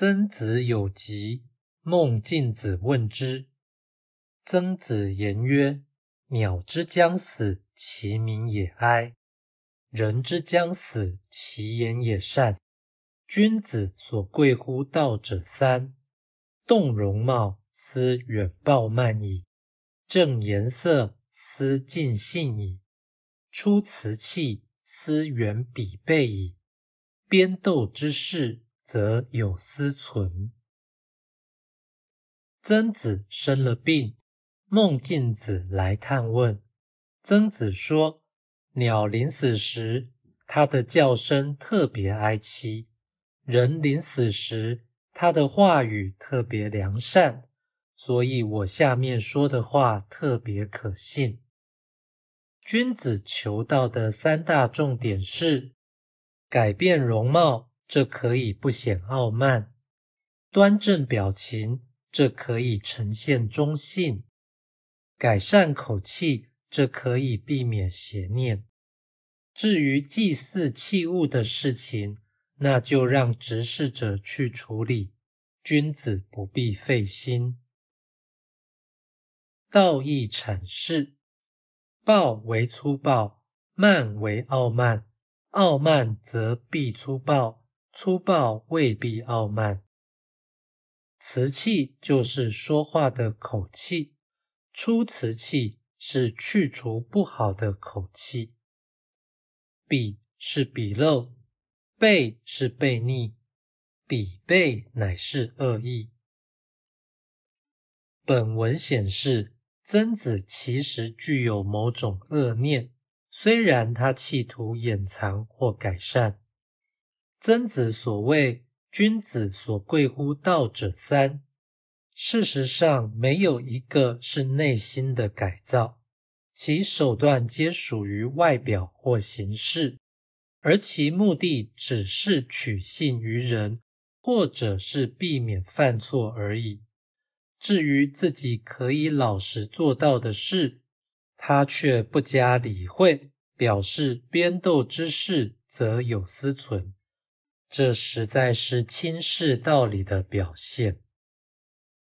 曾子有疾，孟敬子问之。曾子言曰：“鸟之将死，其鸣也哀；人之将死，其言也善。君子所贵乎道者三：动容貌，思远暴慢矣；正颜色，思尽信矣；出辞器，思远鄙备矣。边斗之士。”则有思存。曾子生了病，孟敬子来探问。曾子说：鸟临死时，它的叫声特别哀凄；人临死时，他的话语特别良善。所以我下面说的话特别可信。君子求道的三大重点是：改变容貌。这可以不显傲慢，端正表情；这可以呈现中性，改善口气；这可以避免邪念。至于祭祀器物的事情，那就让执事者去处理，君子不必费心。道义阐释：暴为粗暴，慢为傲慢，傲慢则必粗暴。粗暴未必傲慢，瓷器就是说话的口气，出瓷器是去除不好的口气，鄙是鄙陋，背是背逆，鄙背乃是恶意。本文显示，曾子其实具有某种恶念，虽然他企图掩藏或改善。曾子所谓“君子所贵乎道者三”，事实上没有一个是内心的改造，其手段皆属于外表或形式，而其目的只是取信于人，或者是避免犯错而已。至于自己可以老实做到的事，他却不加理会，表示边斗之事则有私存。这实在是轻视道理的表现。